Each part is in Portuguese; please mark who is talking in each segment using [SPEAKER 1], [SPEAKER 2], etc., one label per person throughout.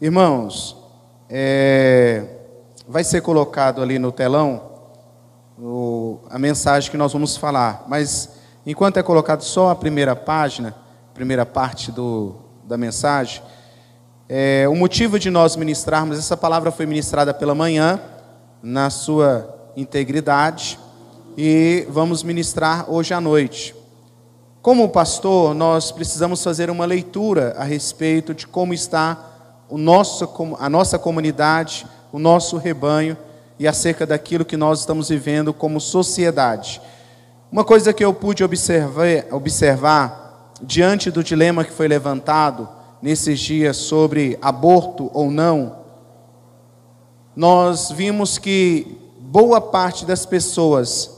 [SPEAKER 1] Irmãos, é, vai ser colocado ali no telão o, a mensagem que nós vamos falar, mas enquanto é colocado só a primeira página, primeira parte do, da mensagem, é, o motivo de nós ministrarmos, essa palavra foi ministrada pela manhã, na sua integridade, e vamos ministrar hoje à noite. Como pastor, nós precisamos fazer uma leitura a respeito de como está o nosso, a nossa comunidade, o nosso rebanho e acerca daquilo que nós estamos vivendo como sociedade. Uma coisa que eu pude observar, observar diante do dilema que foi levantado nesses dias sobre aborto ou não, nós vimos que boa parte das pessoas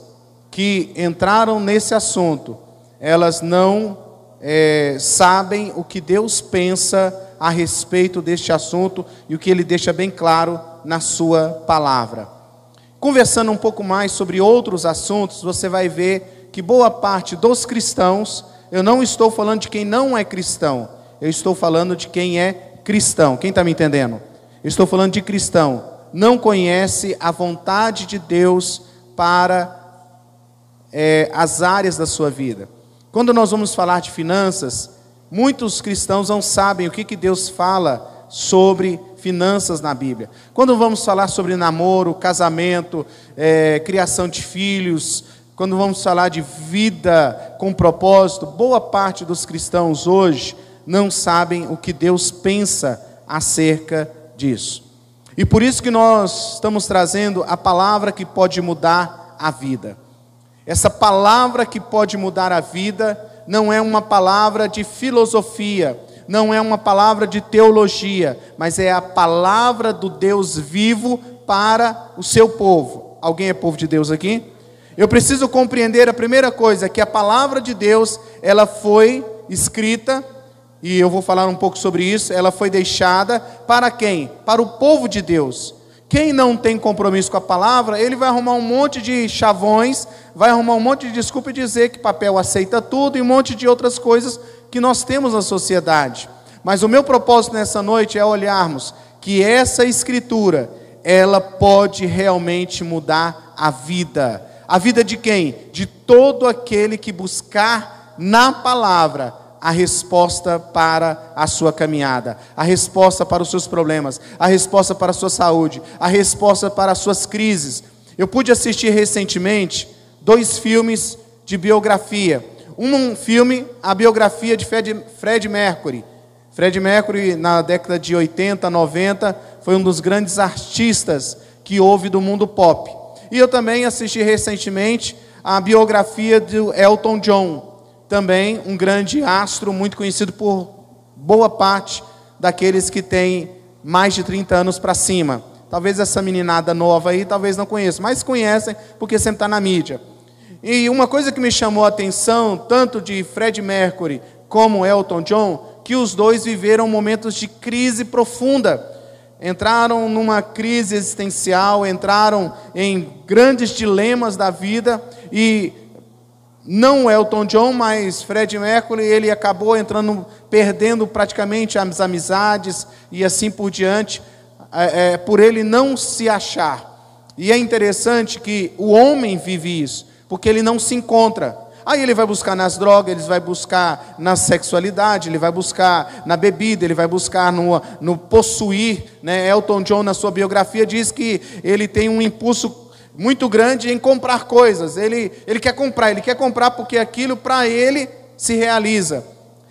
[SPEAKER 1] que entraram nesse assunto, elas não é, sabem o que Deus pensa a respeito deste assunto e o que ele deixa bem claro na sua palavra. Conversando um pouco mais sobre outros assuntos, você vai ver que boa parte dos cristãos, eu não estou falando de quem não é cristão, eu estou falando de quem é cristão. Quem está me entendendo? Eu estou falando de cristão, não conhece a vontade de Deus para é, as áreas da sua vida. Quando nós vamos falar de finanças, muitos cristãos não sabem o que, que Deus fala sobre finanças na Bíblia. Quando vamos falar sobre namoro, casamento, é, criação de filhos, quando vamos falar de vida com propósito, boa parte dos cristãos hoje não sabem o que Deus pensa acerca disso. E por isso que nós estamos trazendo a palavra que pode mudar a vida. Essa palavra que pode mudar a vida não é uma palavra de filosofia, não é uma palavra de teologia, mas é a palavra do Deus vivo para o seu povo. Alguém é povo de Deus aqui? Eu preciso compreender a primeira coisa, que a palavra de Deus, ela foi escrita, e eu vou falar um pouco sobre isso, ela foi deixada para quem? Para o povo de Deus. Quem não tem compromisso com a palavra, ele vai arrumar um monte de chavões, vai arrumar um monte de desculpa e dizer que papel aceita tudo e um monte de outras coisas que nós temos na sociedade. Mas o meu propósito nessa noite é olharmos que essa escritura, ela pode realmente mudar a vida. A vida de quem? De todo aquele que buscar na palavra a resposta para a sua caminhada, a resposta para os seus problemas, a resposta para a sua saúde, a resposta para as suas crises. Eu pude assistir recentemente dois filmes de biografia. Um filme, a biografia de Fred, Fred Mercury. Fred Mercury, na década de 80, 90, foi um dos grandes artistas que houve do mundo pop. E eu também assisti recentemente a biografia do Elton John, também um grande astro, muito conhecido por boa parte daqueles que têm mais de 30 anos para cima. Talvez essa meninada nova aí, talvez não conheça, mas conhecem porque sempre está na mídia. E uma coisa que me chamou a atenção, tanto de Fred Mercury como Elton John, que os dois viveram momentos de crise profunda. Entraram numa crise existencial, entraram em grandes dilemas da vida e não Elton John, mas Fred Mercury, ele acabou entrando, perdendo praticamente as amizades e assim por diante, é, é, por ele não se achar. E é interessante que o homem vive isso, porque ele não se encontra. Aí ele vai buscar nas drogas, ele vai buscar na sexualidade, ele vai buscar na bebida, ele vai buscar no, no possuir. Né? Elton John, na sua biografia, diz que ele tem um impulso muito grande em comprar coisas. Ele, ele quer comprar, ele quer comprar porque aquilo para ele se realiza.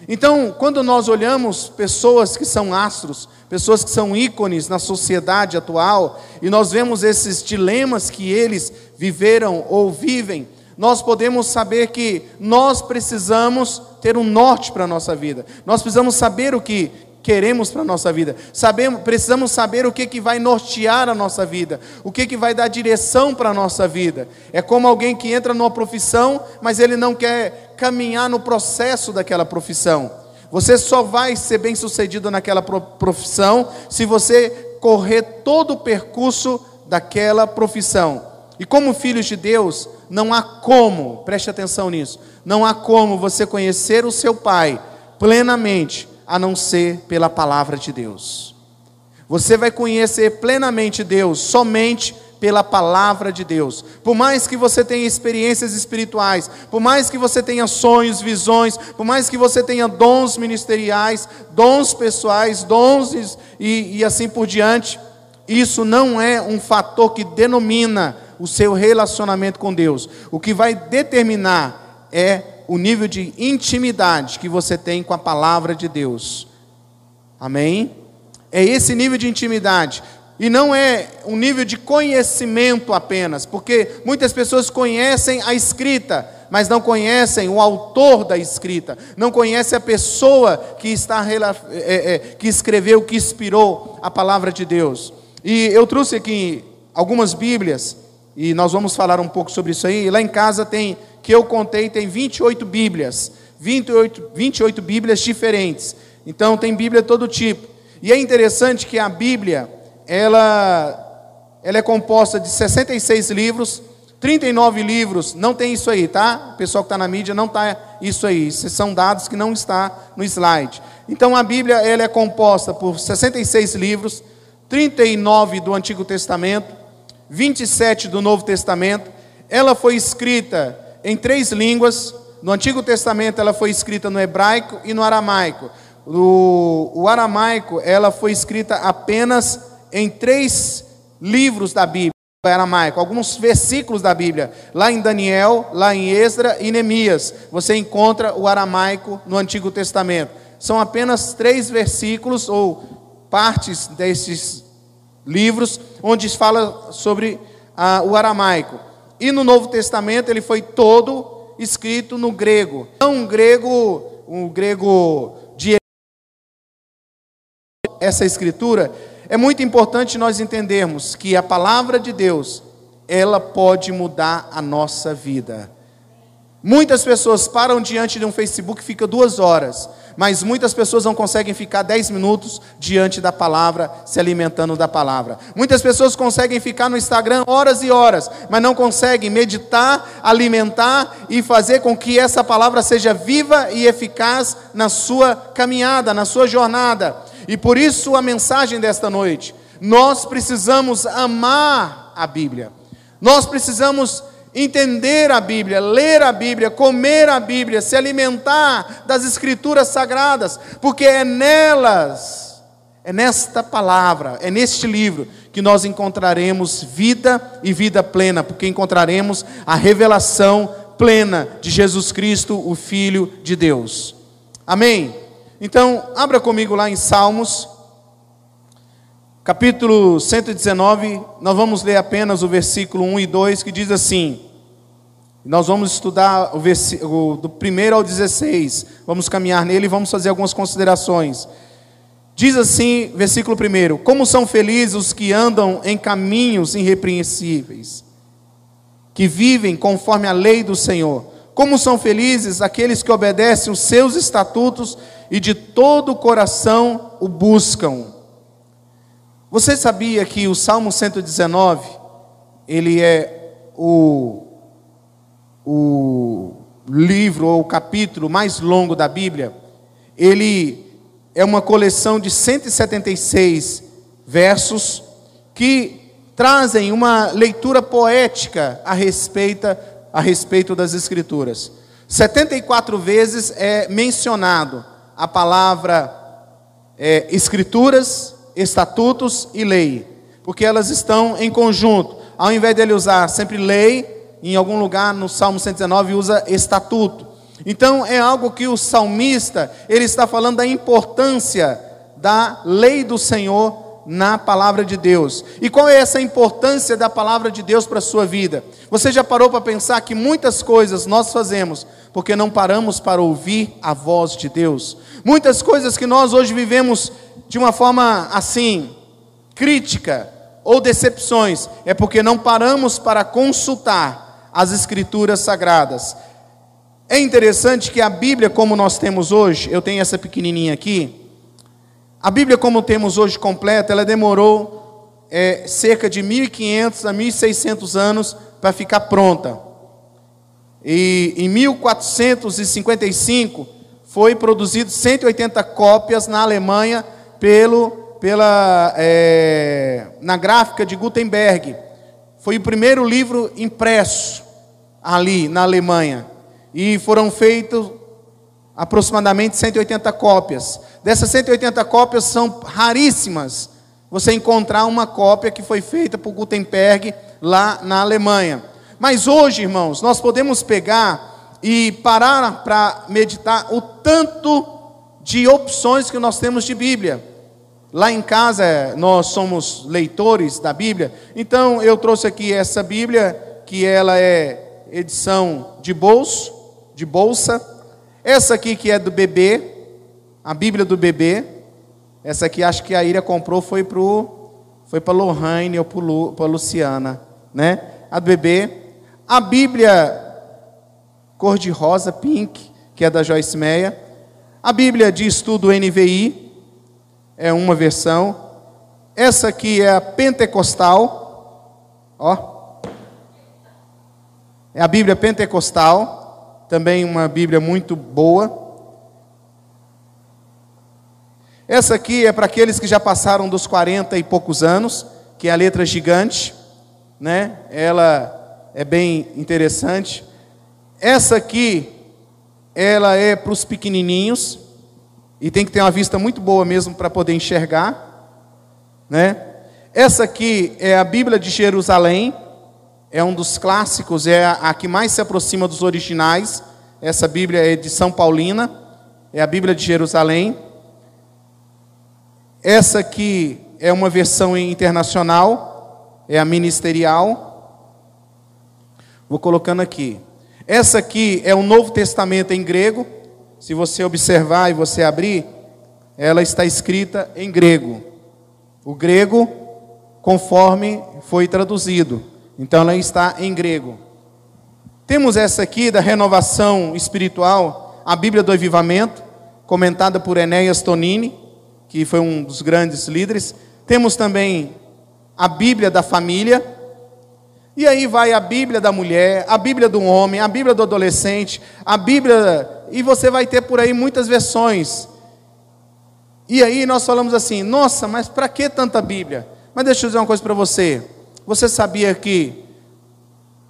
[SPEAKER 1] Então, quando nós olhamos pessoas que são astros, pessoas que são ícones na sociedade atual, e nós vemos esses dilemas que eles viveram ou vivem, nós podemos saber que nós precisamos ter um norte para a nossa vida. Nós precisamos saber o que queremos para a nossa vida. Sabemos, precisamos saber o que, que vai nortear a nossa vida, o que, que vai dar direção para a nossa vida. É como alguém que entra numa profissão, mas ele não quer caminhar no processo daquela profissão. Você só vai ser bem sucedido naquela profissão se você correr todo o percurso daquela profissão. E como filhos de Deus, não há como, preste atenção nisso, não há como você conhecer o seu Pai plenamente a não ser pela palavra de Deus. Você vai conhecer plenamente Deus somente pela palavra de Deus. Por mais que você tenha experiências espirituais, por mais que você tenha sonhos, visões, por mais que você tenha dons ministeriais, dons pessoais, dons e, e assim por diante, isso não é um fator que denomina o seu relacionamento com Deus. O que vai determinar é o nível de intimidade que você tem com a palavra de Deus. Amém? É esse nível de intimidade. E não é um nível de conhecimento apenas, porque muitas pessoas conhecem a escrita, mas não conhecem o autor da escrita, não conhecem a pessoa que está é, é, que escreveu, que inspirou a palavra de Deus. E eu trouxe aqui algumas Bíblias, e nós vamos falar um pouco sobre isso aí. Lá em casa tem, que eu contei, tem 28 Bíblias, 28, 28 Bíblias diferentes. Então tem Bíblia todo tipo. E é interessante que a Bíblia, ela, ela é composta de 66 livros, 39 livros, não tem isso aí, tá? O pessoal que está na mídia não está isso aí. Esses são dados que não está no slide. Então a Bíblia ela é composta por 66 livros, 39 do Antigo Testamento, 27 do Novo Testamento. Ela foi escrita em três línguas. No Antigo Testamento ela foi escrita no hebraico e no aramaico. O, o aramaico ela foi escrita apenas em três livros da Bíblia, aramaico, alguns versículos da Bíblia. Lá em Daniel, lá em Esdra e Neemias, você encontra o aramaico no Antigo Testamento. São apenas três versículos ou partes desses livros onde fala sobre ah, o aramaico. E no Novo Testamento ele foi todo escrito no grego. Não um grego, um grego de essa escritura é muito importante nós entendermos que a palavra de Deus, ela pode mudar a nossa vida. Muitas pessoas param diante de um Facebook e ficam duas horas, mas muitas pessoas não conseguem ficar dez minutos diante da palavra, se alimentando da palavra. Muitas pessoas conseguem ficar no Instagram horas e horas, mas não conseguem meditar, alimentar e fazer com que essa palavra seja viva e eficaz na sua caminhada, na sua jornada. E por isso a mensagem desta noite, nós precisamos amar a Bíblia. Nós precisamos entender a Bíblia, ler a Bíblia, comer a Bíblia, se alimentar das escrituras sagradas, porque é nelas, é nesta palavra, é neste livro que nós encontraremos vida e vida plena, porque encontraremos a revelação plena de Jesus Cristo, o Filho de Deus. Amém. Então, abra comigo lá em Salmos, capítulo 119, nós vamos ler apenas o versículo 1 e 2, que diz assim: nós vamos estudar o versículo do 1 ao 16, vamos caminhar nele e vamos fazer algumas considerações. Diz assim, versículo 1: Como são felizes os que andam em caminhos irrepreensíveis, que vivem conforme a lei do Senhor. Como são felizes aqueles que obedecem os seus estatutos e de todo o coração o buscam. Você sabia que o Salmo 119, ele é o, o livro ou o capítulo mais longo da Bíblia? Ele é uma coleção de 176 versos que trazem uma leitura poética a respeito, a respeito das Escrituras. 74 vezes é mencionado a palavra é, escrituras, estatutos e lei, porque elas estão em conjunto. Ao invés de ele usar sempre lei, em algum lugar no Salmo 119 usa estatuto. Então é algo que o salmista, ele está falando da importância da lei do Senhor na palavra de Deus. E qual é essa importância da palavra de Deus para a sua vida? Você já parou para pensar que muitas coisas nós fazemos porque não paramos para ouvir a voz de Deus? Muitas coisas que nós hoje vivemos de uma forma assim, crítica ou decepções, é porque não paramos para consultar as Escrituras sagradas. É interessante que a Bíblia, como nós temos hoje, eu tenho essa pequenininha aqui, a Bíblia, como temos hoje completa, ela demorou é, cerca de 1.500 a 1.600 anos para ficar pronta. E em 1455 foi produzido 180 cópias na Alemanha pelo pela, é, na gráfica de Gutenberg. Foi o primeiro livro impresso ali na Alemanha. E foram feitos aproximadamente 180 cópias. Dessas 180 cópias são raríssimas você encontrar uma cópia que foi feita por Gutenberg lá na Alemanha. Mas hoje, irmãos, nós podemos pegar e parar para meditar o tanto de opções que nós temos de Bíblia. Lá em casa nós somos leitores da Bíblia, então eu trouxe aqui essa Bíblia que ela é edição de bolso, de bolsa. Essa aqui que é do bebê, a Bíblia do bebê. Essa aqui acho que a Ira comprou foi pro foi para Lohane ou para Luciana, né? A do bebê. A Bíblia cor de rosa, pink, que é da Joyce Meia. A Bíblia de estudo NVI é uma versão. Essa aqui é a pentecostal. Ó. É a Bíblia pentecostal, também uma Bíblia muito boa. Essa aqui é para aqueles que já passaram dos 40 e poucos anos, que é a letra gigante, né? Ela é bem interessante. Essa aqui, ela é para os pequenininhos e tem que ter uma vista muito boa mesmo para poder enxergar, né? Essa aqui é a Bíblia de Jerusalém, é um dos clássicos, é a, que mais se aproxima dos originais. Essa Bíblia é de São Paulina, é a Bíblia de Jerusalém. Essa aqui é uma versão internacional, é a ministerial. Vou colocando aqui. Essa aqui é o Novo Testamento em grego. Se você observar e você abrir, ela está escrita em grego. O grego, conforme foi traduzido. Então ela está em grego. Temos essa aqui da renovação espiritual, a Bíblia do Avivamento, comentada por Enéas Tonini que foi um dos grandes líderes. Temos também a Bíblia da família. E aí vai a Bíblia da mulher, a Bíblia do homem, a Bíblia do adolescente, a Bíblia. E você vai ter por aí muitas versões. E aí nós falamos assim: nossa, mas para que tanta Bíblia? Mas deixa eu dizer uma coisa para você. Você sabia que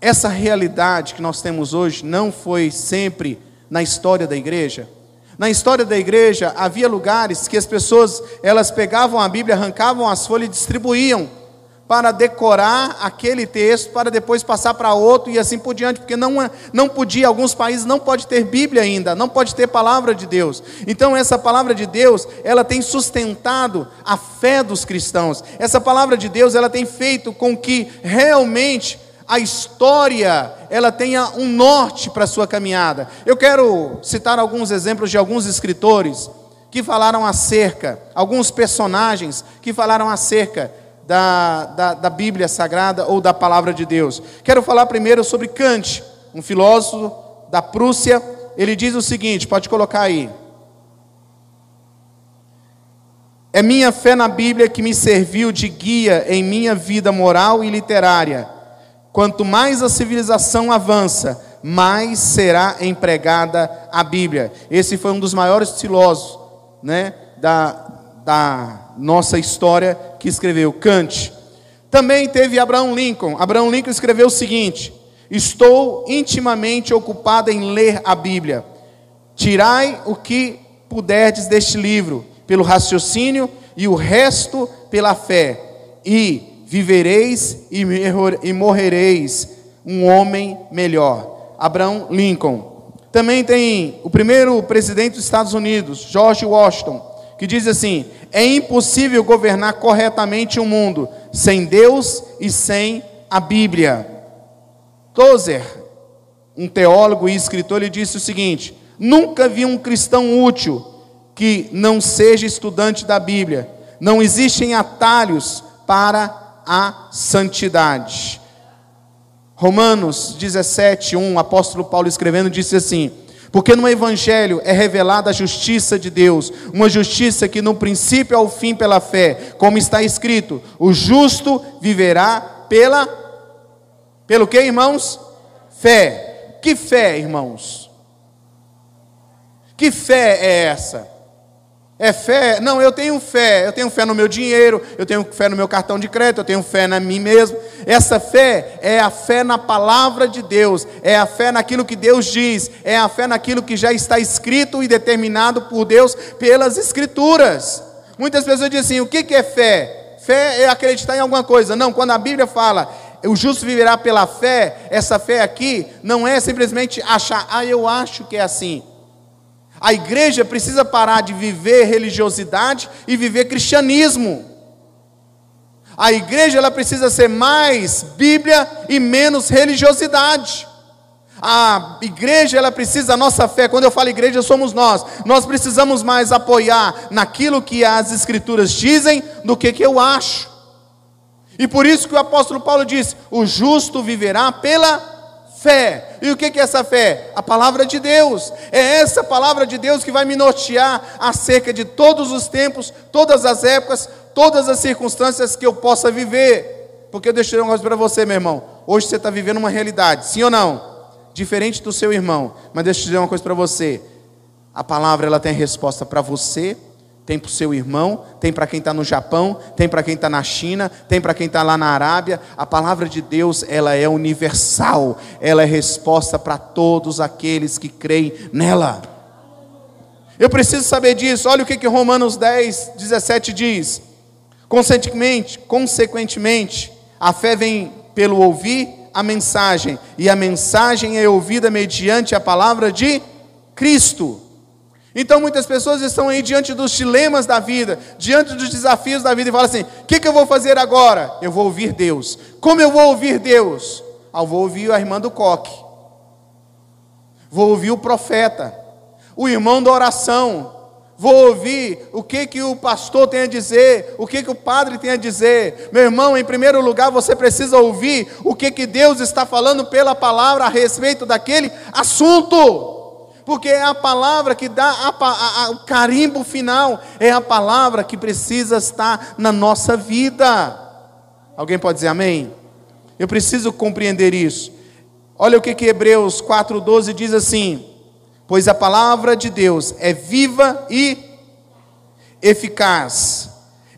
[SPEAKER 1] essa realidade que nós temos hoje não foi sempre na história da igreja? Na história da igreja, havia lugares que as pessoas, elas pegavam a Bíblia, arrancavam as folhas e distribuíam para decorar aquele texto, para depois passar para outro e assim por diante, porque não, não podia, alguns países não pode ter Bíblia ainda, não pode ter palavra de Deus. Então essa palavra de Deus, ela tem sustentado a fé dos cristãos. Essa palavra de Deus, ela tem feito com que realmente a história ela tenha um norte para a sua caminhada. Eu quero citar alguns exemplos de alguns escritores que falaram acerca, alguns personagens que falaram acerca da, da, da Bíblia Sagrada ou da Palavra de Deus. Quero falar primeiro sobre Kant, um filósofo da Prússia. Ele diz o seguinte: pode colocar aí. É minha fé na Bíblia que me serviu de guia em minha vida moral e literária Quanto mais a civilização avança, mais será empregada a Bíblia. Esse foi um dos maiores filósofos né, da, da nossa história que escreveu, Kant. Também teve Abraão Lincoln. Abraão Lincoln escreveu o seguinte: Estou intimamente ocupado em ler a Bíblia. Tirai o que puderdes deste livro, pelo raciocínio, e o resto pela fé. E vivereis e morrereis um homem melhor. Abraão Lincoln. Também tem o primeiro presidente dos Estados Unidos, George Washington, que diz assim: é impossível governar corretamente o mundo sem Deus e sem a Bíblia. Tozer, um teólogo e escritor, ele disse o seguinte: nunca vi um cristão útil que não seja estudante da Bíblia. Não existem atalhos para a santidade. Romanos 17, 1, o apóstolo Paulo escrevendo, disse assim: Porque no Evangelho é revelada a justiça de Deus, uma justiça que no princípio ao fim pela fé, como está escrito: o justo viverá pela. Pelo que, irmãos? Fé. Que fé, irmãos? Que fé é essa? É fé? Não, eu tenho fé. Eu tenho fé no meu dinheiro, eu tenho fé no meu cartão de crédito, eu tenho fé na mim mesmo. Essa fé é a fé na palavra de Deus, é a fé naquilo que Deus diz, é a fé naquilo que já está escrito e determinado por Deus pelas Escrituras. Muitas pessoas dizem assim: o que é fé? Fé é acreditar em alguma coisa. Não, quando a Bíblia fala o justo viverá pela fé, essa fé aqui não é simplesmente achar, ah, eu acho que é assim. A igreja precisa parar de viver religiosidade e viver cristianismo. A igreja ela precisa ser mais Bíblia e menos religiosidade. A igreja ela precisa a nossa fé. Quando eu falo igreja, somos nós. Nós precisamos mais apoiar naquilo que as escrituras dizem do que que eu acho. E por isso que o apóstolo Paulo diz: "O justo viverá pela fé. E o que é essa fé? A palavra de Deus. É essa palavra de Deus que vai me nortear acerca de todos os tempos, todas as épocas, todas as circunstâncias que eu possa viver. Porque eu deixei um negócio para você, meu irmão. Hoje você está vivendo uma realidade, sim ou não? Diferente do seu irmão. Mas deixa eu dizer uma coisa para você. A palavra ela tem resposta para você tem para o seu irmão, tem para quem está no Japão, tem para quem está na China, tem para quem está lá na Arábia. A palavra de Deus, ela é universal, ela é resposta para todos aqueles que creem nela. Eu preciso saber disso. Olha o que, que Romanos 10, 17 diz. Consequentemente, consequentemente, a fé vem pelo ouvir a mensagem, e a mensagem é ouvida mediante a palavra de Cristo. Então muitas pessoas estão aí diante dos dilemas da vida, diante dos desafios da vida e falam assim: o que, que, eu vou fazer agora? Eu vou ouvir Deus. Como eu vou ouvir Deus? Ah, vou ouvir a irmã do coque, vou ouvir o profeta, o irmão da oração, vou ouvir o que, que o pastor tem a dizer, o que, que o padre tem a dizer. Meu irmão, em primeiro lugar, você precisa ouvir o que, que Deus está falando pela palavra a respeito daquele assunto porque é a palavra que dá a, a, a, o carimbo final, é a palavra que precisa estar na nossa vida. Alguém pode dizer amém? Eu preciso compreender isso. Olha o que, que Hebreus 4,12 diz assim: Pois a palavra de Deus é viva e eficaz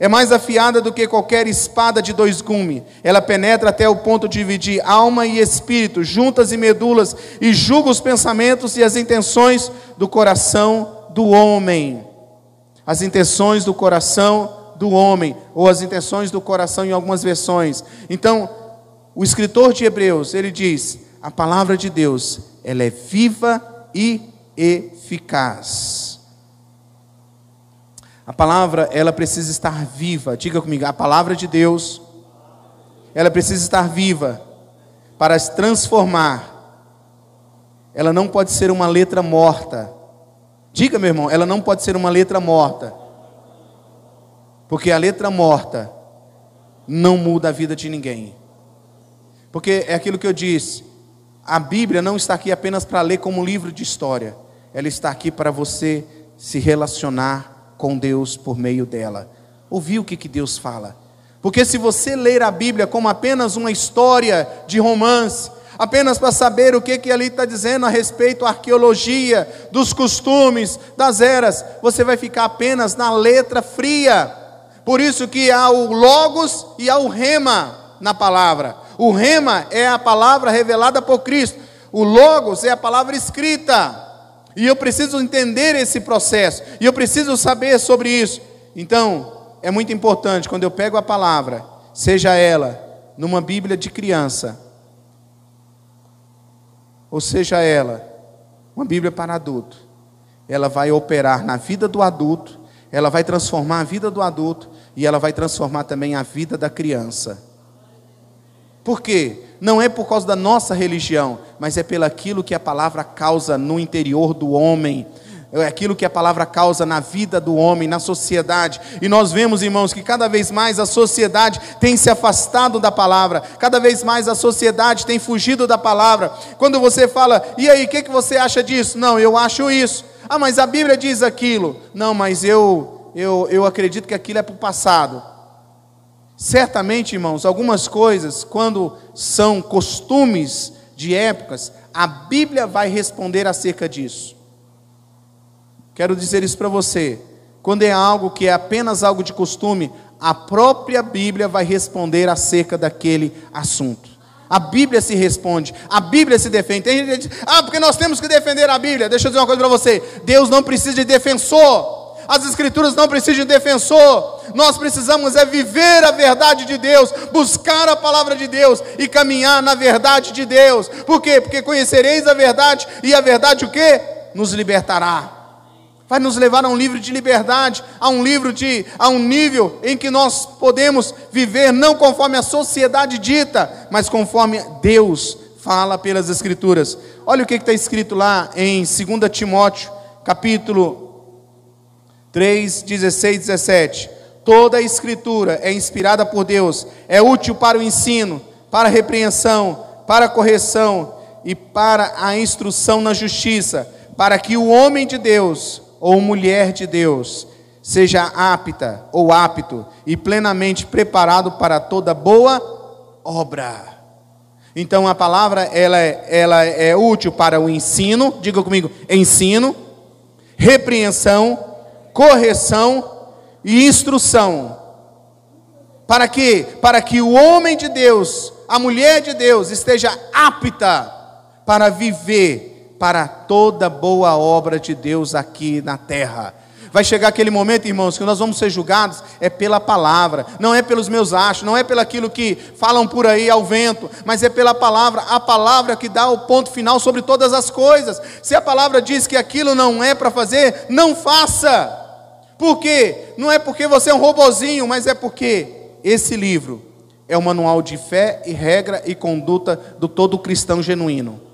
[SPEAKER 1] é mais afiada do que qualquer espada de dois gumes. Ela penetra até o ponto de dividir alma e espírito, juntas e medulas, e julga os pensamentos e as intenções do coração do homem. As intenções do coração do homem, ou as intenções do coração em algumas versões. Então, o escritor de Hebreus, ele diz: a palavra de Deus, ela é viva e eficaz. A palavra, ela precisa estar viva. Diga comigo, a palavra de Deus, ela precisa estar viva para se transformar. Ela não pode ser uma letra morta. Diga, meu irmão, ela não pode ser uma letra morta. Porque a letra morta não muda a vida de ninguém. Porque é aquilo que eu disse, a Bíblia não está aqui apenas para ler como um livro de história. Ela está aqui para você se relacionar com Deus por meio dela. Ouvir o que, que Deus fala. Porque se você ler a Bíblia como apenas uma história de romance, apenas para saber o que, que ali está dizendo a respeito da arqueologia, dos costumes, das eras, você vai ficar apenas na letra fria. Por isso que há o logos e há o rema na palavra. O rema é a palavra revelada por Cristo. O logos é a palavra escrita. E eu preciso entender esse processo, e eu preciso saber sobre isso. Então, é muito importante quando eu pego a palavra, seja ela numa Bíblia de criança, ou seja ela uma Bíblia para adulto, ela vai operar na vida do adulto, ela vai transformar a vida do adulto e ela vai transformar também a vida da criança. Por quê? Não é por causa da nossa religião, mas é pelo aquilo que a palavra causa no interior do homem. É aquilo que a palavra causa na vida do homem, na sociedade. E nós vemos, irmãos, que cada vez mais a sociedade tem se afastado da palavra, cada vez mais a sociedade tem fugido da palavra. Quando você fala, e aí, o que, que você acha disso? Não, eu acho isso. Ah, mas a Bíblia diz aquilo. Não, mas eu, eu, eu acredito que aquilo é para o passado. Certamente, irmãos, algumas coisas, quando são costumes de épocas, a Bíblia vai responder acerca disso. Quero dizer isso para você. quando é algo que é apenas algo de costume, a própria Bíblia vai responder acerca daquele assunto. A Bíblia se responde, a Bíblia se defende. Tem gente que diz, ah, porque nós temos que defender a Bíblia. Deixa eu dizer uma coisa para você: Deus não precisa de defensor. As Escrituras não precisam de defensor. Nós precisamos é viver a verdade de Deus, buscar a palavra de Deus e caminhar na verdade de Deus. Por quê? Porque conhecereis a verdade e a verdade o quê? Nos libertará vai nos levar a um livro de liberdade, a um livro de, a um nível em que nós podemos viver não conforme a sociedade dita, mas conforme Deus fala pelas Escrituras. Olha o que está escrito lá em 2 Timóteo, capítulo 3, 16, 17. Toda a Escritura é inspirada por Deus, é útil para o ensino, para a repreensão, para a correção e para a instrução na justiça, para que o homem de Deus ou mulher de Deus seja apta ou apto e plenamente preparado para toda boa obra. Então a palavra ela é, ela é útil para o ensino, diga comigo, ensino, repreensão, correção e instrução. Para que? Para que o homem de Deus, a mulher de Deus esteja apta para viver para toda boa obra de Deus aqui na terra. Vai chegar aquele momento, irmãos, que nós vamos ser julgados é pela palavra, não é pelos meus achos, não é pelo aquilo que falam por aí ao vento, mas é pela palavra, a palavra que dá o ponto final sobre todas as coisas. Se a palavra diz que aquilo não é para fazer, não faça. Por quê? Não é porque você é um robozinho, mas é porque esse livro é o manual de fé e regra e conduta do todo cristão genuíno.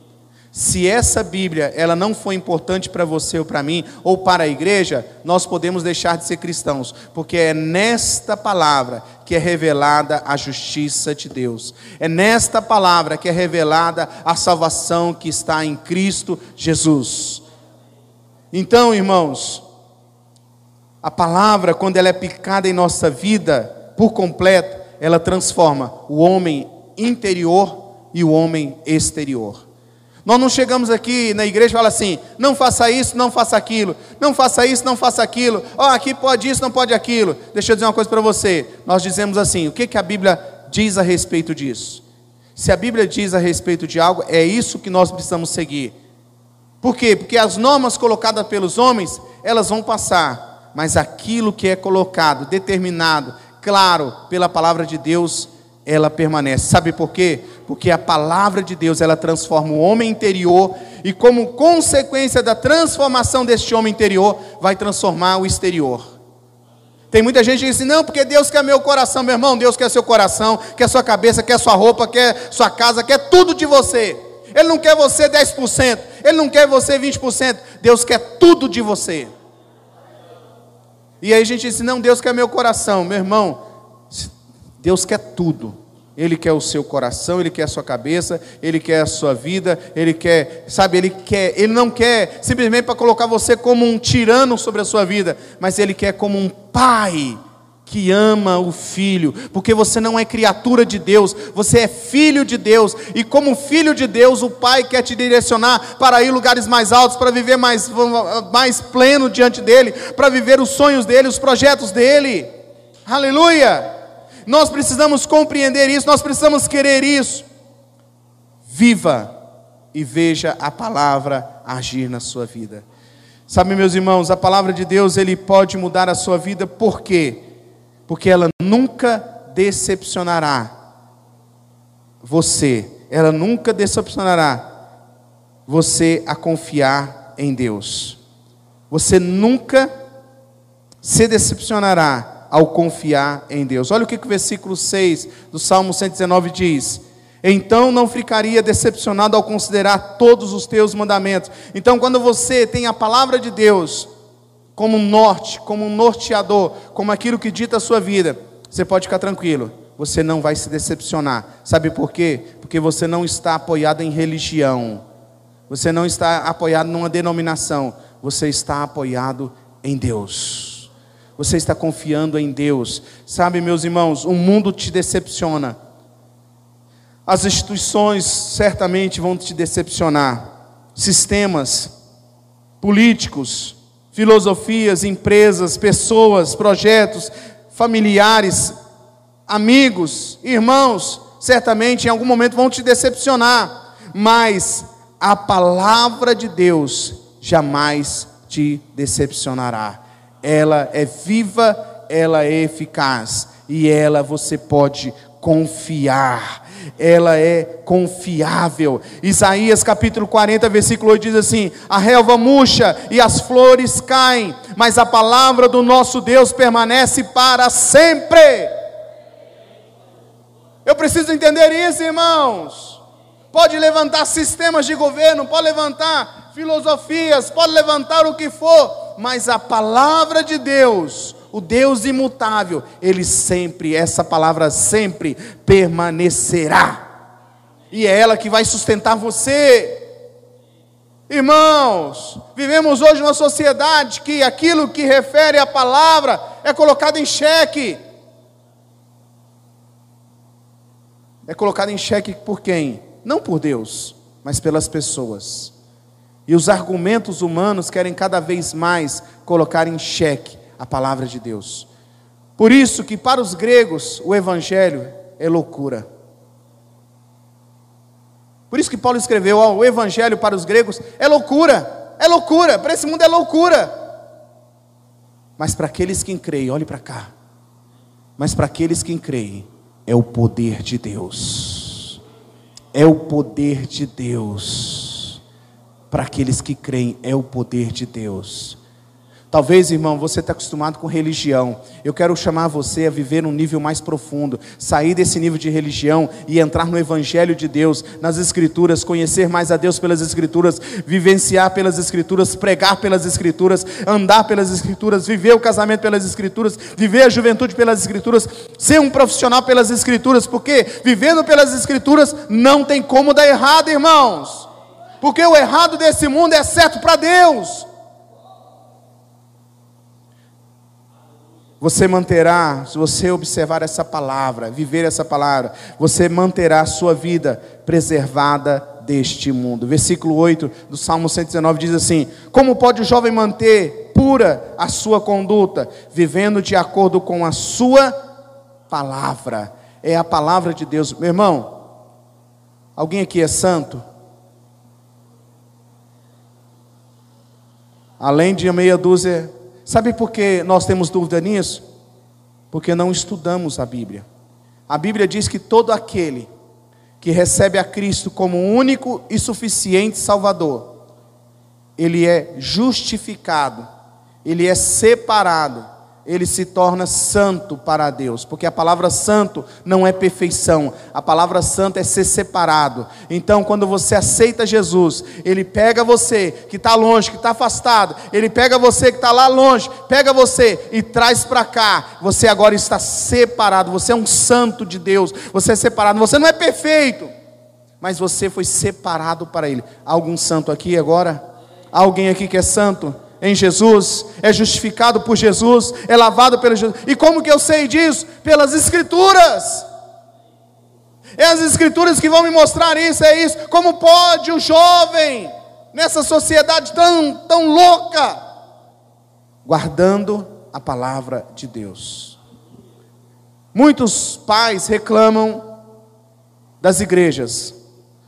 [SPEAKER 1] Se essa Bíblia ela não for importante para você ou para mim ou para a igreja, nós podemos deixar de ser cristãos, porque é nesta palavra que é revelada a justiça de Deus. É nesta palavra que é revelada a salvação que está em Cristo Jesus. Então, irmãos, a palavra quando ela é picada em nossa vida por completo, ela transforma o homem interior e o homem exterior. Nós não chegamos aqui na igreja e falamos assim: não faça isso, não faça aquilo, não faça isso, não faça aquilo, ó, oh, aqui pode isso, não pode aquilo. Deixa eu dizer uma coisa para você: nós dizemos assim, o que, que a Bíblia diz a respeito disso? Se a Bíblia diz a respeito de algo, é isso que nós precisamos seguir. Por quê? Porque as normas colocadas pelos homens, elas vão passar, mas aquilo que é colocado, determinado, claro, pela palavra de Deus, ela permanece. Sabe por quê? Porque a palavra de Deus, ela transforma o homem interior e como consequência da transformação deste homem interior, vai transformar o exterior. Tem muita gente que diz assim, não, porque Deus quer meu coração, meu irmão, Deus quer seu coração, quer sua cabeça, quer sua roupa, quer sua casa, quer tudo de você. Ele não quer você 10%, ele não quer você 20%, Deus quer tudo de você. E aí a gente diz, não, Deus quer meu coração, meu irmão, Deus quer tudo. Ele quer o seu coração, ele quer a sua cabeça, ele quer a sua vida, ele quer, sabe, ele quer, ele não quer simplesmente para colocar você como um tirano sobre a sua vida, mas ele quer como um pai que ama o filho, porque você não é criatura de Deus, você é filho de Deus, e como filho de Deus, o pai quer te direcionar para ir lugares mais altos, para viver mais, mais pleno diante dele, para viver os sonhos dele, os projetos dele. Aleluia! Nós precisamos compreender isso, nós precisamos querer isso. Viva e veja a palavra agir na sua vida. Sabe, meus irmãos, a palavra de Deus ele pode mudar a sua vida, por quê? Porque ela nunca decepcionará você, ela nunca decepcionará você a confiar em Deus. Você nunca se decepcionará ao confiar em Deus. Olha o que o versículo 6 do Salmo 119 diz: Então não ficaria decepcionado ao considerar todos os teus mandamentos. Então, quando você tem a palavra de Deus como um norte, como um norteador, como aquilo que dita a sua vida, você pode ficar tranquilo, você não vai se decepcionar. Sabe por quê? Porque você não está apoiado em religião, você não está apoiado numa denominação, você está apoiado em Deus. Você está confiando em Deus. Sabe, meus irmãos, o mundo te decepciona. As instituições certamente vão te decepcionar. Sistemas políticos, filosofias, empresas, pessoas, projetos, familiares, amigos, irmãos, certamente em algum momento vão te decepcionar, mas a palavra de Deus jamais te decepcionará. Ela é viva, ela é eficaz e ela você pode confiar ela é confiável. Isaías capítulo 40, versículo 8 diz assim: A relva murcha e as flores caem, mas a palavra do nosso Deus permanece para sempre. Eu preciso entender isso, irmãos. Pode levantar sistemas de governo, pode levantar filosofias, pode levantar o que for, mas a palavra de Deus o Deus imutável, ele sempre, essa palavra sempre permanecerá. E é ela que vai sustentar você. Irmãos, vivemos hoje numa sociedade que aquilo que refere à palavra é colocado em xeque. É colocado em xeque por quem? Não por Deus, mas pelas pessoas. E os argumentos humanos querem cada vez mais colocar em xeque a palavra de Deus. Por isso que para os gregos o evangelho é loucura. Por isso que Paulo escreveu, ó, o evangelho para os gregos é loucura. É loucura, para esse mundo é loucura. Mas para aqueles que creem, olhe para cá. Mas para aqueles que creem, é o poder de Deus. É o poder de Deus. Para aqueles que creem, é o poder de Deus. Talvez, irmão, você está acostumado com religião. Eu quero chamar você a viver num nível mais profundo, sair desse nível de religião e entrar no Evangelho de Deus, nas Escrituras, conhecer mais a Deus pelas Escrituras, vivenciar pelas Escrituras, pregar pelas Escrituras, andar pelas Escrituras, viver o casamento pelas Escrituras, viver a juventude pelas Escrituras, ser um profissional pelas Escrituras, porque vivendo pelas Escrituras não tem como dar errado, irmãos, porque o errado desse mundo é certo para Deus. Você manterá, se você observar essa palavra, viver essa palavra, você manterá a sua vida preservada deste mundo. Versículo 8 do Salmo 119 diz assim: Como pode o jovem manter pura a sua conduta, vivendo de acordo com a sua palavra? É a palavra de Deus. Meu irmão, alguém aqui é santo? Além de meia dúzia Sabe por que nós temos dúvida nisso? Porque não estudamos a Bíblia. A Bíblia diz que todo aquele que recebe a Cristo como único e suficiente Salvador, ele é justificado, ele é separado ele se torna santo para Deus, porque a palavra santo não é perfeição, a palavra santo é ser separado. Então, quando você aceita Jesus, ele pega você que está longe, que está afastado, ele pega você que está lá longe, pega você e traz para cá. Você agora está separado, você é um santo de Deus, você é separado, você não é perfeito, mas você foi separado para Ele. Há algum santo aqui agora? Há alguém aqui que é santo? Em Jesus, é justificado por Jesus, é lavado pelo Jesus. E como que eu sei disso? Pelas Escrituras. É as Escrituras que vão me mostrar isso, é isso. Como pode o jovem, nessa sociedade tão, tão louca, guardando a palavra de Deus? Muitos pais reclamam das igrejas.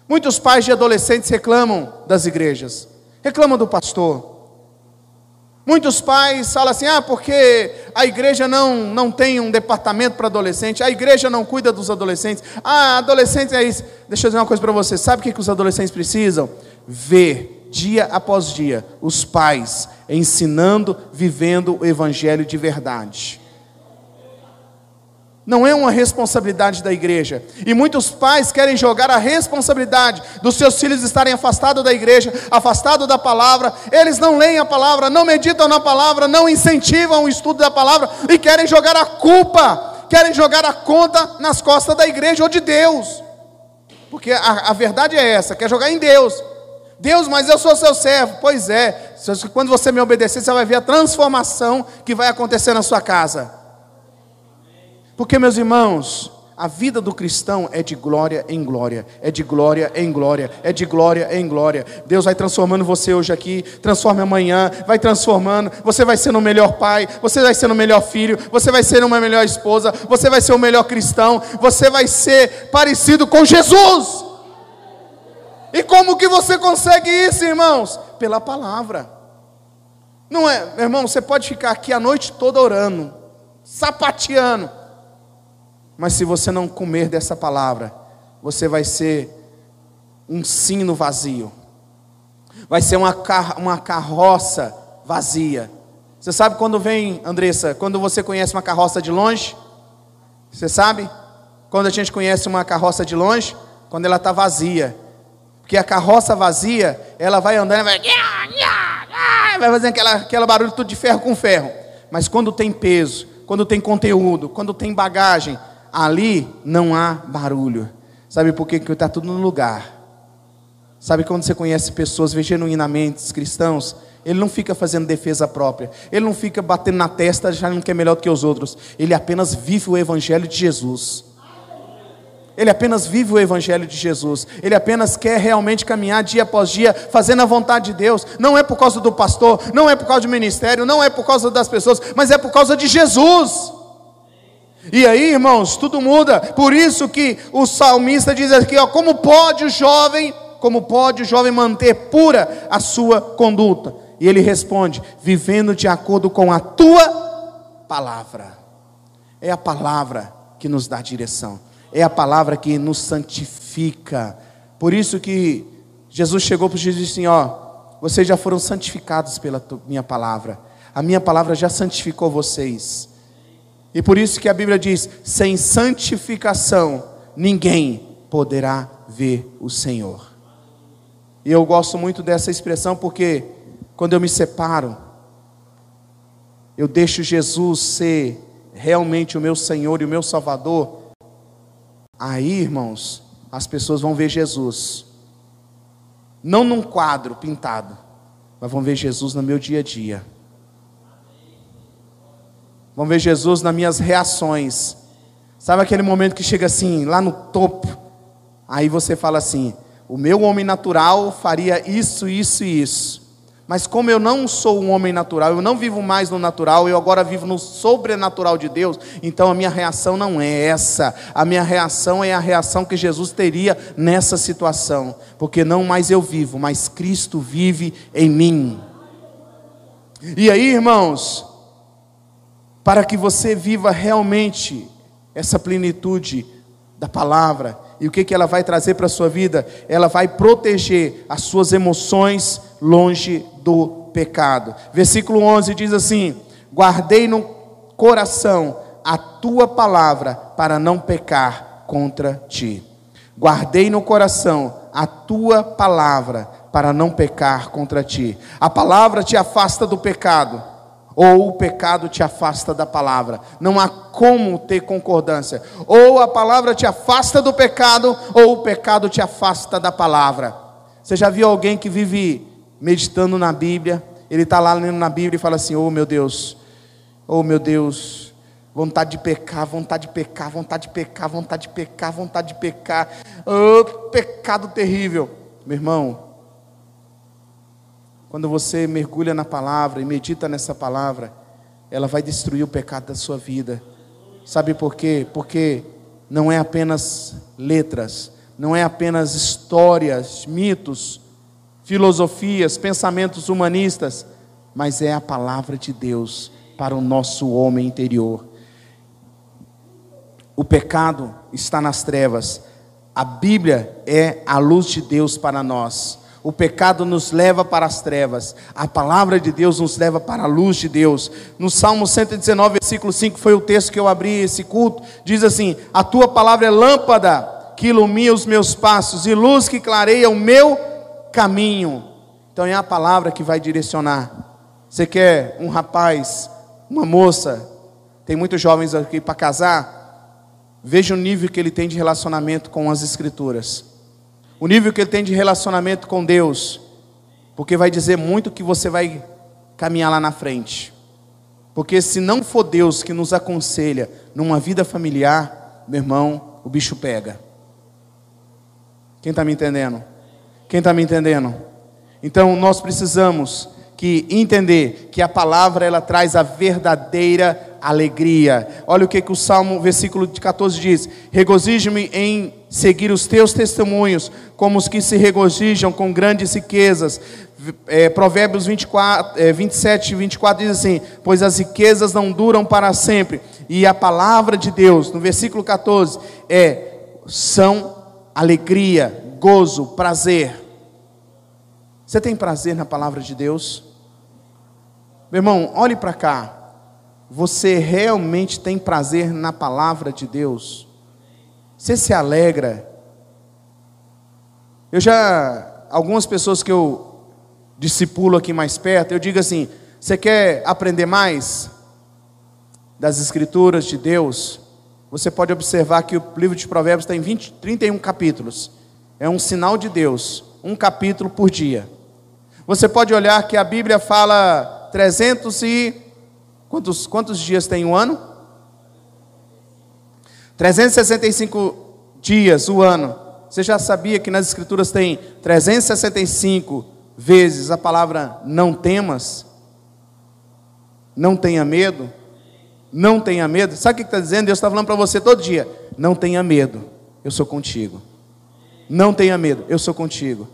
[SPEAKER 1] Muitos pais de adolescentes reclamam das igrejas. Reclamam do pastor Muitos pais falam assim: ah, porque a igreja não, não tem um departamento para adolescente, a igreja não cuida dos adolescentes. Ah, adolescente é isso. Deixa eu dizer uma coisa para você: sabe o que, que os adolescentes precisam? Ver, dia após dia, os pais ensinando, vivendo o evangelho de verdade não é uma responsabilidade da igreja. E muitos pais querem jogar a responsabilidade dos seus filhos estarem afastados da igreja, afastados da palavra. Eles não leem a palavra, não meditam na palavra, não incentivam o estudo da palavra e querem jogar a culpa, querem jogar a conta nas costas da igreja ou de Deus. Porque a, a verdade é essa: quer jogar em Deus. Deus, mas eu sou seu servo. Pois é, quando você me obedecer, você vai ver a transformação que vai acontecer na sua casa. Porque, meus irmãos, A vida do cristão é de glória em glória, é de glória em glória, é de glória em glória. Deus vai transformando você hoje aqui, transforma amanhã, vai transformando. Você vai ser o melhor pai, você vai ser o melhor filho, você vai ser uma melhor esposa, você vai ser o melhor cristão, você vai ser parecido com Jesus. E como que você consegue isso, irmãos? Pela palavra. Não é, meu irmão, você pode ficar aqui a noite toda orando, sapateando mas se você não comer dessa palavra, você vai ser um sino vazio. Vai ser uma, car uma carroça vazia. Você sabe quando vem, Andressa, quando você conhece uma carroça de longe? Você sabe? Quando a gente conhece uma carroça de longe? Quando ela está vazia. Porque a carroça vazia, ela vai andando, vai, vai fazendo aquela, aquela barulho tudo de ferro com ferro. Mas quando tem peso, quando tem conteúdo, quando tem bagagem, ali não há barulho. Sabe por quê? Porque está tudo no lugar. Sabe quando você conhece pessoas genuinamente cristãos? Ele não fica fazendo defesa própria. Ele não fica batendo na testa achando que é melhor do que os outros. Ele apenas vive o evangelho de Jesus. Ele apenas vive o Evangelho de Jesus. Ele apenas quer realmente caminhar dia após dia, fazendo a vontade de Deus. Não é por causa do pastor, não é por causa do ministério, não é por causa das pessoas, mas é por causa de Jesus. E aí, irmãos, tudo muda. Por isso que o salmista diz aqui, ó, como pode o jovem, como pode o jovem manter pura a sua conduta? E ele responde: vivendo de acordo com a tua palavra. É a palavra que nos dá direção. É a palavra que nos santifica. Por isso que Jesus chegou para Jesus e disse assim, ó, vocês já foram santificados pela minha palavra. A minha palavra já santificou vocês. E por isso que a Bíblia diz: sem santificação ninguém poderá ver o Senhor. E eu gosto muito dessa expressão porque quando eu me separo, eu deixo Jesus ser realmente o meu Senhor e o meu Salvador. Aí, irmãos, as pessoas vão ver Jesus, não num quadro pintado, mas vão ver Jesus no meu dia a dia. Vão ver Jesus nas minhas reações. Sabe aquele momento que chega assim, lá no topo? Aí você fala assim: o meu homem natural faria isso, isso e isso. Mas como eu não sou um homem natural, eu não vivo mais no natural, eu agora vivo no sobrenatural de Deus, então a minha reação não é essa. A minha reação é a reação que Jesus teria nessa situação, porque não mais eu vivo, mas Cristo vive em mim. E aí, irmãos, para que você viva realmente essa plenitude da palavra. E o que, que ela vai trazer para a sua vida? Ela vai proteger as suas emoções longe do pecado. Versículo 11 diz assim: Guardei no coração a tua palavra para não pecar contra ti. Guardei no coração a tua palavra para não pecar contra ti. A palavra te afasta do pecado ou o pecado te afasta da palavra. Não há como ter concordância. Ou a palavra te afasta do pecado, ou o pecado te afasta da palavra. Você já viu alguém que vive meditando na Bíblia? Ele está lá lendo na Bíblia e fala assim: Oh meu Deus, oh meu Deus, vontade de pecar, vontade de pecar, vontade de pecar, vontade de pecar, vontade de pecar, oh, pecado terrível. Meu irmão, quando você mergulha na palavra e medita nessa palavra, ela vai destruir o pecado da sua vida. Sabe por quê? Porque não é apenas letras, não é apenas histórias, mitos, filosofias, pensamentos humanistas, mas é a palavra de Deus para o nosso homem interior. O pecado está nas trevas, a Bíblia é a luz de Deus para nós. O pecado nos leva para as trevas, a palavra de Deus nos leva para a luz de Deus. No Salmo 119, versículo 5, foi o texto que eu abri esse culto. Diz assim: A tua palavra é lâmpada que ilumina os meus passos e luz que clareia o meu caminho. Então é a palavra que vai direcionar. Você quer um rapaz, uma moça, tem muitos jovens aqui para casar? Veja o nível que ele tem de relacionamento com as Escrituras o nível que ele tem de relacionamento com Deus, porque vai dizer muito que você vai caminhar lá na frente. Porque se não for Deus que nos aconselha numa vida familiar, meu irmão, o bicho pega. Quem está me entendendo? Quem está me entendendo? Então nós precisamos que entender que a palavra ela traz a verdadeira alegria. Olha o que, que o Salmo, versículo 14 diz: Regozijo-me em seguir os teus testemunhos, como os que se regozijam com grandes riquezas. É, Provérbios 24, é, 27 e 24 diz assim: Pois as riquezas não duram para sempre, e a palavra de Deus, no versículo 14, é: são alegria, gozo, prazer. Você tem prazer na palavra de Deus? Meu irmão, olhe para cá. Você realmente tem prazer na palavra de Deus? Você se alegra? Eu já, algumas pessoas que eu discipulo aqui mais perto, eu digo assim: você quer aprender mais das Escrituras de Deus? Você pode observar que o livro de Provérbios tem 20, 31 capítulos. É um sinal de Deus, um capítulo por dia. Você pode olhar que a Bíblia fala 300 e. Quantos, quantos dias tem um ano? 365 dias o ano. Você já sabia que nas Escrituras tem 365 vezes a palavra não temas? Não tenha medo? Não tenha medo. Sabe o que está dizendo? Deus está falando para você todo dia: não tenha medo, eu sou contigo. Não tenha medo, eu sou contigo.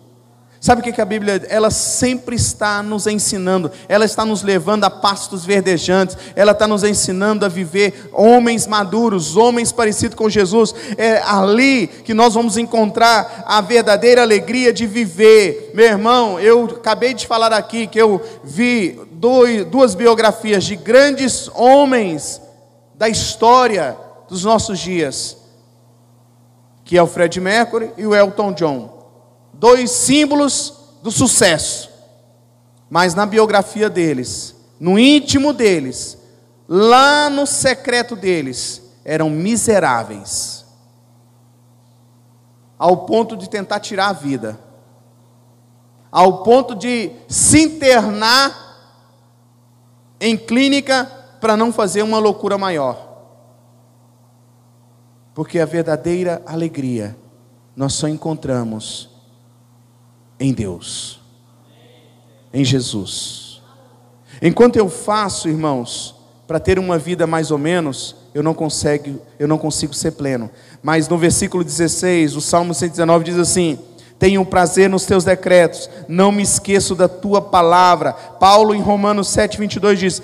[SPEAKER 1] Sabe o que a Bíblia, ela sempre está nos ensinando, ela está nos levando a pastos verdejantes, ela está nos ensinando a viver homens maduros, homens parecidos com Jesus. É ali que nós vamos encontrar a verdadeira alegria de viver. Meu irmão, eu acabei de falar aqui que eu vi duas biografias de grandes homens da história dos nossos dias, que é o Fred Mercury e o Elton John dois símbolos do sucesso. Mas na biografia deles, no íntimo deles, lá no secreto deles, eram miseráveis, ao ponto de tentar tirar a vida, ao ponto de se internar em clínica para não fazer uma loucura maior. Porque a verdadeira alegria nós só encontramos em Deus, em Jesus. Enquanto eu faço, irmãos, para ter uma vida mais ou menos, eu não consigo, eu não consigo ser pleno. Mas no versículo 16, o Salmo 119 diz assim: Tenho prazer nos teus decretos, não me esqueço da tua palavra. Paulo em Romanos 7:22 diz: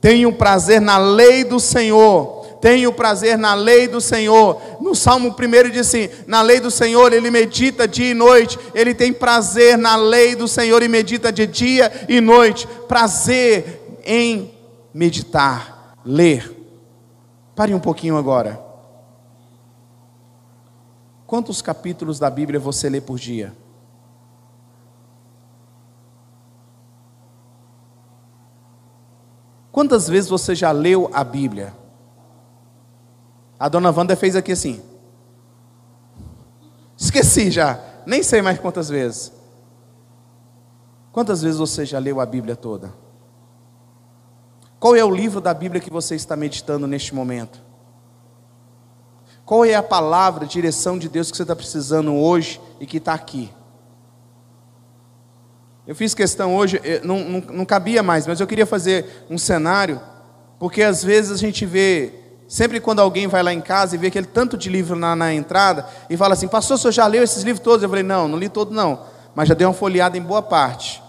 [SPEAKER 1] Tenho prazer na lei do Senhor tenho prazer na lei do Senhor. No Salmo 1 diz assim: na lei do Senhor ele medita dia e noite, ele tem prazer na lei do Senhor e medita de dia e noite. Prazer em meditar, ler. Pare um pouquinho agora. Quantos capítulos da Bíblia você lê por dia? Quantas vezes você já leu a Bíblia? A dona Wanda fez aqui assim. Esqueci já, nem sei mais quantas vezes. Quantas vezes você já leu a Bíblia toda? Qual é o livro da Bíblia que você está meditando neste momento? Qual é a palavra, a direção de Deus que você está precisando hoje e que está aqui? Eu fiz questão hoje, não, não, não cabia mais, mas eu queria fazer um cenário, porque às vezes a gente vê Sempre quando alguém vai lá em casa e vê aquele tanto de livro na, na entrada e fala assim, pastor, o senhor já leu esses livros todos? Eu falei, não, não li todo não, mas já dei uma folheada em boa parte.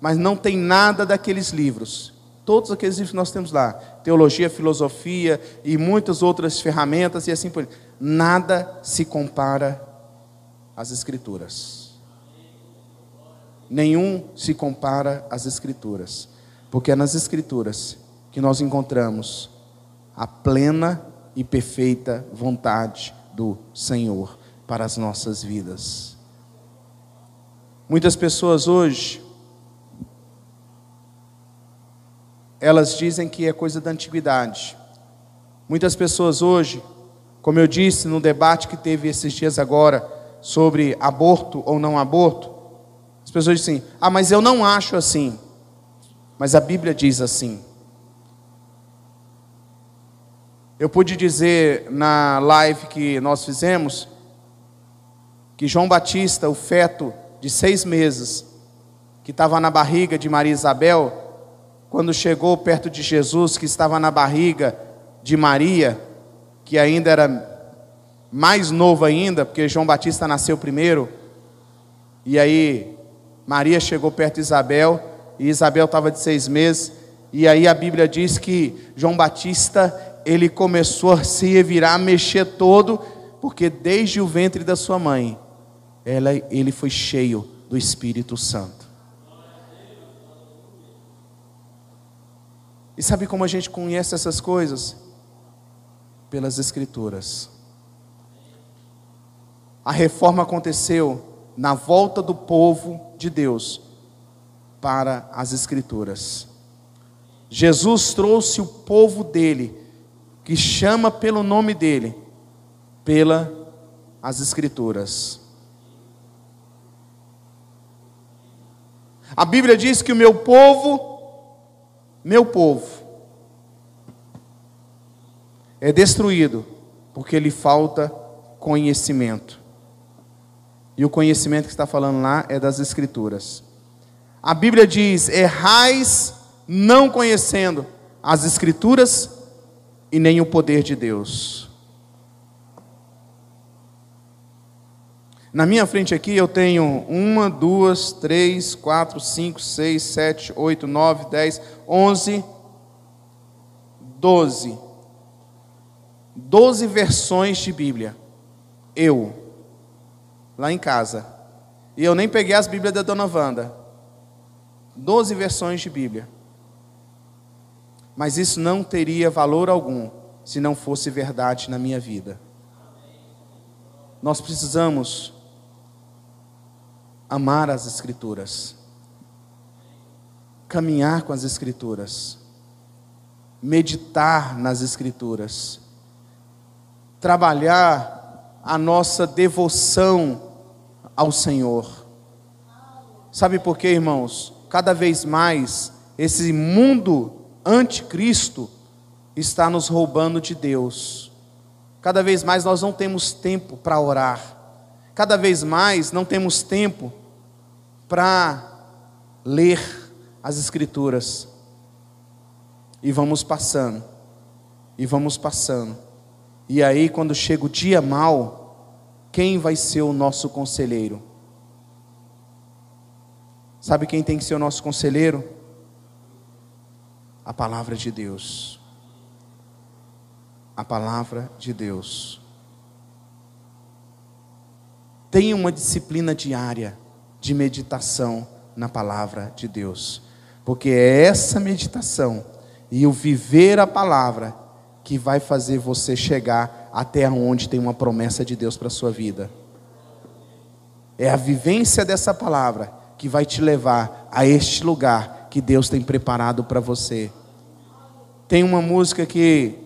[SPEAKER 1] Mas não tem nada daqueles livros. Todos aqueles livros que nós temos lá, teologia, filosofia e muitas outras ferramentas e assim por diante. Nada se compara às escrituras. Nenhum se compara às escrituras, porque é nas escrituras que nós encontramos a plena e perfeita vontade do Senhor para as nossas vidas. Muitas pessoas hoje, elas dizem que é coisa da antiguidade. Muitas pessoas hoje, como eu disse no debate que teve esses dias agora sobre aborto ou não aborto, as pessoas dizem assim: ah, mas eu não acho assim. Mas a Bíblia diz assim. Eu pude dizer na live que nós fizemos que João Batista, o feto de seis meses, que estava na barriga de Maria Isabel, quando chegou perto de Jesus, que estava na barriga de Maria, que ainda era mais novo ainda, porque João Batista nasceu primeiro, e aí Maria chegou perto de Isabel, e Isabel estava de seis meses, e aí a Bíblia diz que João Batista, ele começou a se revirar, a mexer todo, porque desde o ventre da sua mãe, ela, ele foi cheio do Espírito Santo. E sabe como a gente conhece essas coisas? Pelas Escrituras. A reforma aconteceu na volta do povo de Deus para as Escrituras. Jesus trouxe o povo dele, que chama pelo nome dele, pela as Escrituras. A Bíblia diz que o meu povo meu povo é destruído porque lhe falta conhecimento. E o conhecimento que está falando lá é das Escrituras. A Bíblia diz: errais não conhecendo as Escrituras e nem o poder de Deus. Na minha frente aqui eu tenho uma, duas, três, quatro, cinco, seis, sete, oito, nove, dez, onze, doze. Doze versões de Bíblia. Eu, lá em casa. E eu nem peguei as Bíblias da Dona Wanda. Doze versões de Bíblia. Mas isso não teria valor algum se não fosse verdade na minha vida. Nós precisamos amar as Escrituras, caminhar com as Escrituras, meditar nas Escrituras, trabalhar a nossa devoção ao Senhor. Sabe por quê, irmãos? Cada vez mais esse mundo anticristo está nos roubando de Deus. Cada vez mais nós não temos tempo para orar. Cada vez mais não temos tempo para ler as Escrituras. E vamos passando, e vamos passando. E aí, quando chega o dia mal, quem vai ser o nosso conselheiro? Sabe quem tem que ser o nosso conselheiro? A palavra de Deus. A palavra de Deus. Tenha uma disciplina diária de meditação na palavra de Deus, porque é essa meditação e o viver a palavra que vai fazer você chegar até onde tem uma promessa de Deus para sua vida. É a vivência dessa palavra que vai te levar a este lugar que Deus tem preparado para você. Tem uma música que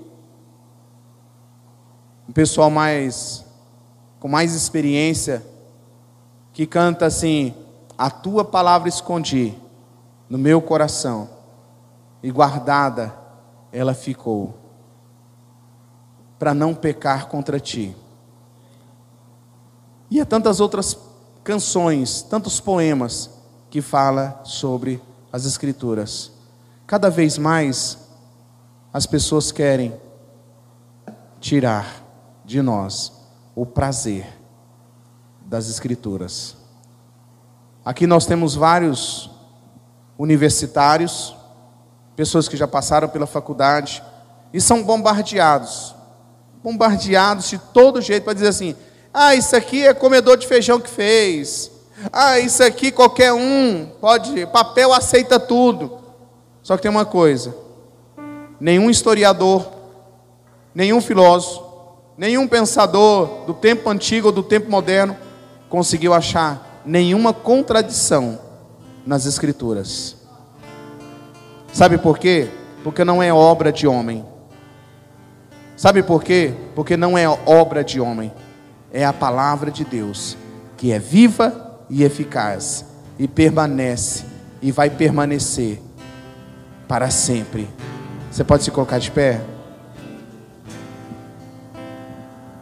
[SPEAKER 1] o pessoal mais com mais experiência, que canta assim: A tua palavra escondi no meu coração, e guardada ela ficou, para não pecar contra ti. E há tantas outras canções, tantos poemas que fala sobre as escrituras. Cada vez mais as pessoas querem tirar de nós o prazer das Escrituras. Aqui nós temos vários universitários, pessoas que já passaram pela faculdade e são bombardeados bombardeados de todo jeito para dizer assim: ah, isso aqui é comedor de feijão que fez. Ah, isso aqui qualquer um pode, papel aceita tudo. Só que tem uma coisa: nenhum historiador, nenhum filósofo, Nenhum pensador do tempo antigo ou do tempo moderno conseguiu achar nenhuma contradição nas Escrituras. Sabe por quê? Porque não é obra de homem. Sabe por quê? Porque não é obra de homem. É a palavra de Deus, que é viva e eficaz, e permanece, e vai permanecer para sempre. Você pode se colocar de pé?